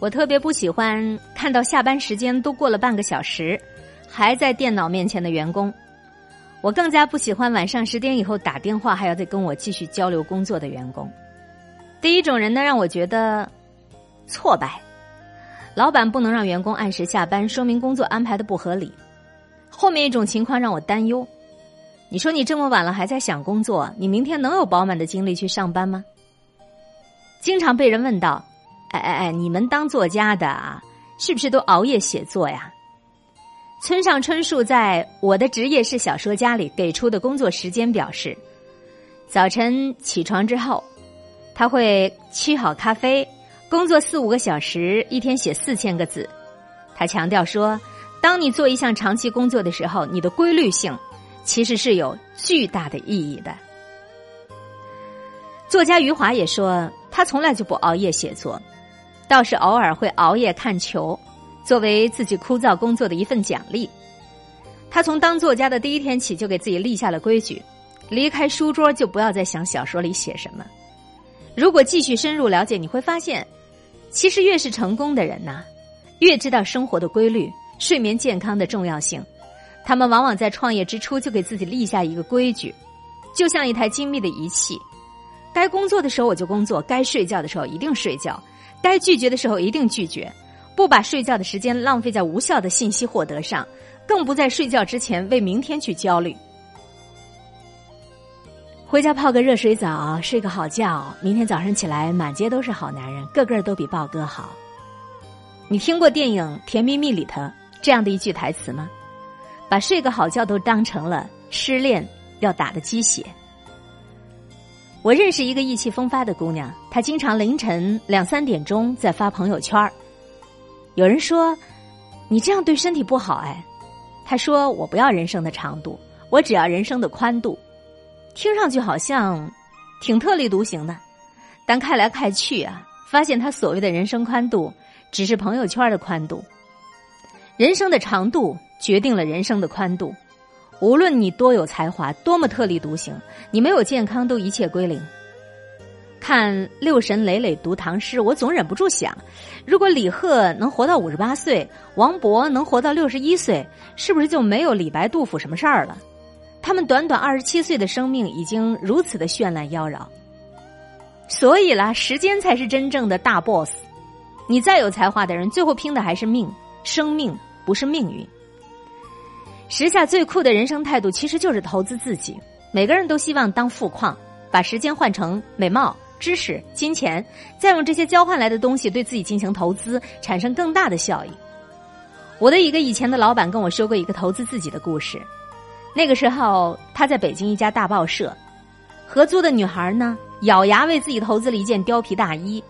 我特别不喜欢看到下班时间都过了半个小时，还在电脑面前的员工。我更加不喜欢晚上十点以后打电话还要再跟我继续交流工作的员工。第一种人呢，让我觉得挫败。老板不能让员工按时下班，说明工作安排的不合理。后面一种情况让我担忧。你说你这么晚了还在想工作，你明天能有饱满的精力去上班吗？经常被人问到：“哎哎哎，你们当作家的啊，是不是都熬夜写作呀？”村上春树在《我的职业是小说家》里给出的工作时间表示：早晨起床之后，他会沏好咖啡，工作四五个小时，一天写四千个字。他强调说，当你做一项长期工作的时候，你的规律性其实是有巨大的意义的。作家余华也说，他从来就不熬夜写作，倒是偶尔会熬夜看球。作为自己枯燥工作的一份奖励，他从当作家的第一天起就给自己立下了规矩：离开书桌就不要再想小说里写什么。如果继续深入了解，你会发现，其实越是成功的人呐，越知道生活的规律、睡眠健康的重要性。他们往往在创业之初就给自己立下一个规矩，就像一台精密的仪器，该工作的时候我就工作，该睡觉的时候一定睡觉，该拒绝的时候一定拒绝。不把睡觉的时间浪费在无效的信息获得上，更不在睡觉之前为明天去焦虑。回家泡个热水澡，睡个好觉，明天早上起来满街都是好男人，个个都比豹哥好。你听过电影《甜蜜蜜》里头这样的一句台词吗？把睡个好觉都当成了失恋要打的鸡血。我认识一个意气风发的姑娘，她经常凌晨两三点钟在发朋友圈。有人说，你这样对身体不好哎。她说：“我不要人生的长度，我只要人生的宽度。”听上去好像挺特立独行的，但看来看去啊，发现他所谓的人生宽度只是朋友圈的宽度。人生的长度决定了人生的宽度。无论你多有才华，多么特立独行，你没有健康，都一切归零。看六神磊磊读唐诗，我总忍不住想：如果李贺能活到五十八岁，王勃能活到六十一岁，是不是就没有李白、杜甫什么事儿了？他们短短二十七岁的生命，已经如此的绚烂妖娆。所以啦，时间才是真正的大 boss。你再有才华的人，最后拼的还是命，生命不是命运。时下最酷的人生态度，其实就是投资自己。每个人都希望当富矿，把时间换成美貌。知识、金钱，再用这些交换来的东西对自己进行投资，产生更大的效益。我的一个以前的老板跟我说过一个投资自己的故事。那个时候他在北京一家大报社，合租的女孩呢咬牙为自己投资了一件貂皮大衣。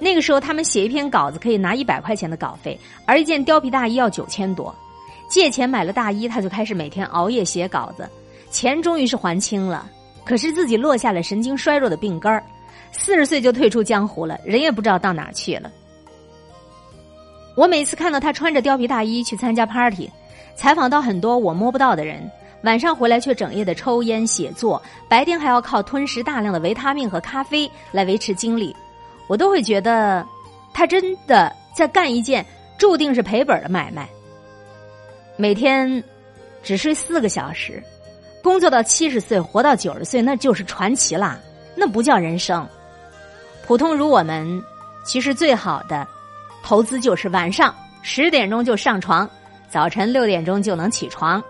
那个时候他们写一篇稿子可以拿一百块钱的稿费，而一件貂皮大衣要九千多。借钱买了大衣，他就开始每天熬夜写稿子，钱终于是还清了，可是自己落下了神经衰弱的病根儿。四十岁就退出江湖了，人也不知道到哪去了。我每次看到他穿着貂皮大衣去参加 party，采访到很多我摸不到的人，晚上回来却整夜的抽烟写作，白天还要靠吞食大量的维他命和咖啡来维持精力，我都会觉得他真的在干一件注定是赔本的买卖。每天只睡四个小时，工作到七十岁，活到九十岁，那就是传奇啦，那不叫人生。普通如我们，其实最好的投资就是晚上十点钟就上床，早晨六点钟就能起床。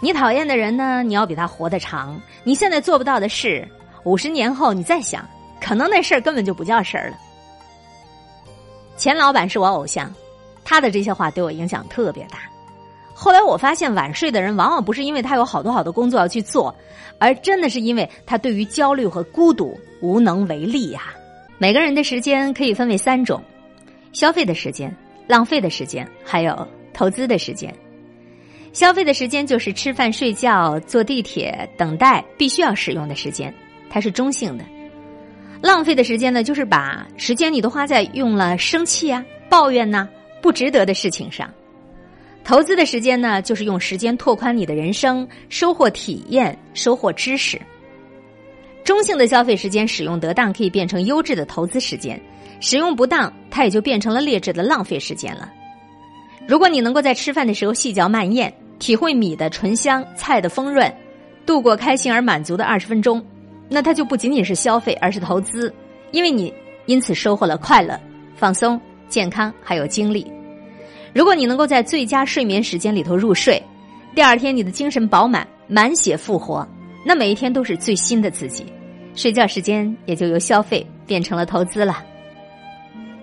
你讨厌的人呢，你要比他活得长。你现在做不到的事，五十年后你再想，可能那事儿根本就不叫事儿了。钱老板是我偶像，他的这些话对我影响特别大。后来我发现，晚睡的人往往不是因为他有好多好多工作要去做，而真的是因为他对于焦虑和孤独无能为力呀。每个人的时间可以分为三种：消费的时间、浪费的时间，还有投资的时间。消费的时间就是吃饭、睡觉、坐地铁、等待必须要使用的时间，它是中性的；浪费的时间呢，就是把时间你都花在用了生气啊、抱怨呐、不值得的事情上。投资的时间呢，就是用时间拓宽你的人生，收获体验，收获知识。中性的消费时间使用得当，可以变成优质的投资时间；使用不当，它也就变成了劣质的浪费时间了。如果你能够在吃饭的时候细嚼慢咽，体会米的醇香、菜的丰润，度过开心而满足的二十分钟，那它就不仅仅是消费，而是投资，因为你因此收获了快乐、放松、健康，还有精力。如果你能够在最佳睡眠时间里头入睡，第二天你的精神饱满、满血复活，那每一天都是最新的自己。睡觉时间也就由消费变成了投资了。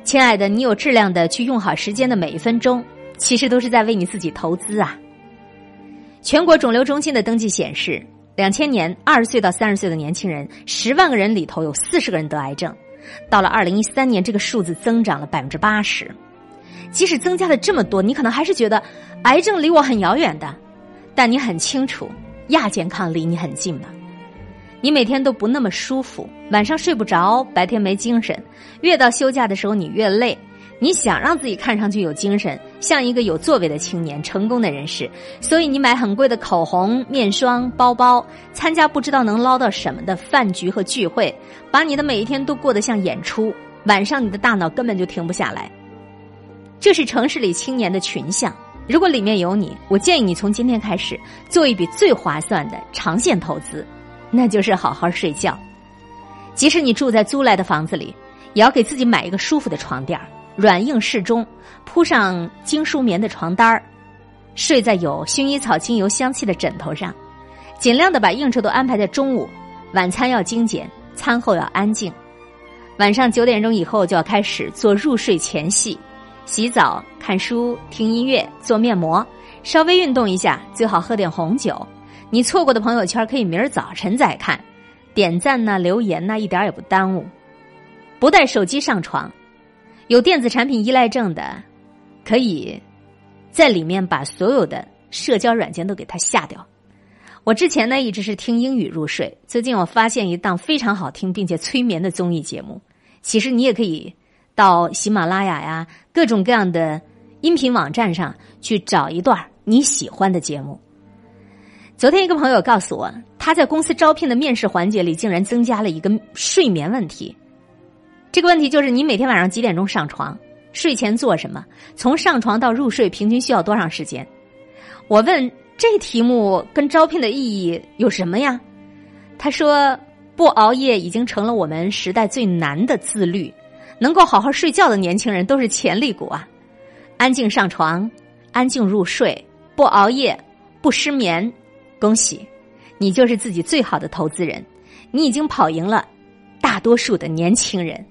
亲爱的，你有质量的去用好时间的每一分钟，其实都是在为你自己投资啊。全国肿瘤中心的登记显示，两千年二十岁到三十岁的年轻人，十万个人里头有四十个人得癌症。到了二零一三年，这个数字增长了百分之八十。即使增加了这么多，你可能还是觉得癌症离我很遥远的，但你很清楚，亚健康离你很近的？你每天都不那么舒服，晚上睡不着，白天没精神，越到休假的时候你越累。你想让自己看上去有精神，像一个有作为的青年、成功的人士，所以你买很贵的口红、面霜、包包，参加不知道能捞到什么的饭局和聚会，把你的每一天都过得像演出。晚上你的大脑根本就停不下来。这是城市里青年的群像。如果里面有你，我建议你从今天开始做一笔最划算的长线投资。那就是好好睡觉，即使你住在租来的房子里，也要给自己买一个舒服的床垫软硬适中，铺上精梳棉的床单儿，睡在有薰衣草精油香气的枕头上，尽量的把应酬都安排在中午，晚餐要精简，餐后要安静，晚上九点钟以后就要开始做入睡前戏，洗澡、看书、听音乐、做面膜，稍微运动一下，最好喝点红酒。你错过的朋友圈可以明儿早晨再看，点赞呢、留言呢，一点也不耽误。不带手机上床，有电子产品依赖症的，可以在里面把所有的社交软件都给它下掉。我之前呢一直是听英语入睡，最近我发现一档非常好听并且催眠的综艺节目。其实你也可以到喜马拉雅呀各种各样的音频网站上去找一段你喜欢的节目。昨天一个朋友告诉我，他在公司招聘的面试环节里，竟然增加了一个睡眠问题。这个问题就是你每天晚上几点钟上床，睡前做什么，从上床到入睡平均需要多长时间？我问这题目跟招聘的意义有什么呀？他说不熬夜已经成了我们时代最难的自律，能够好好睡觉的年轻人都是潜力股啊！安静上床，安静入睡，不熬夜，不失眠。恭喜，你就是自己最好的投资人，你已经跑赢了大多数的年轻人。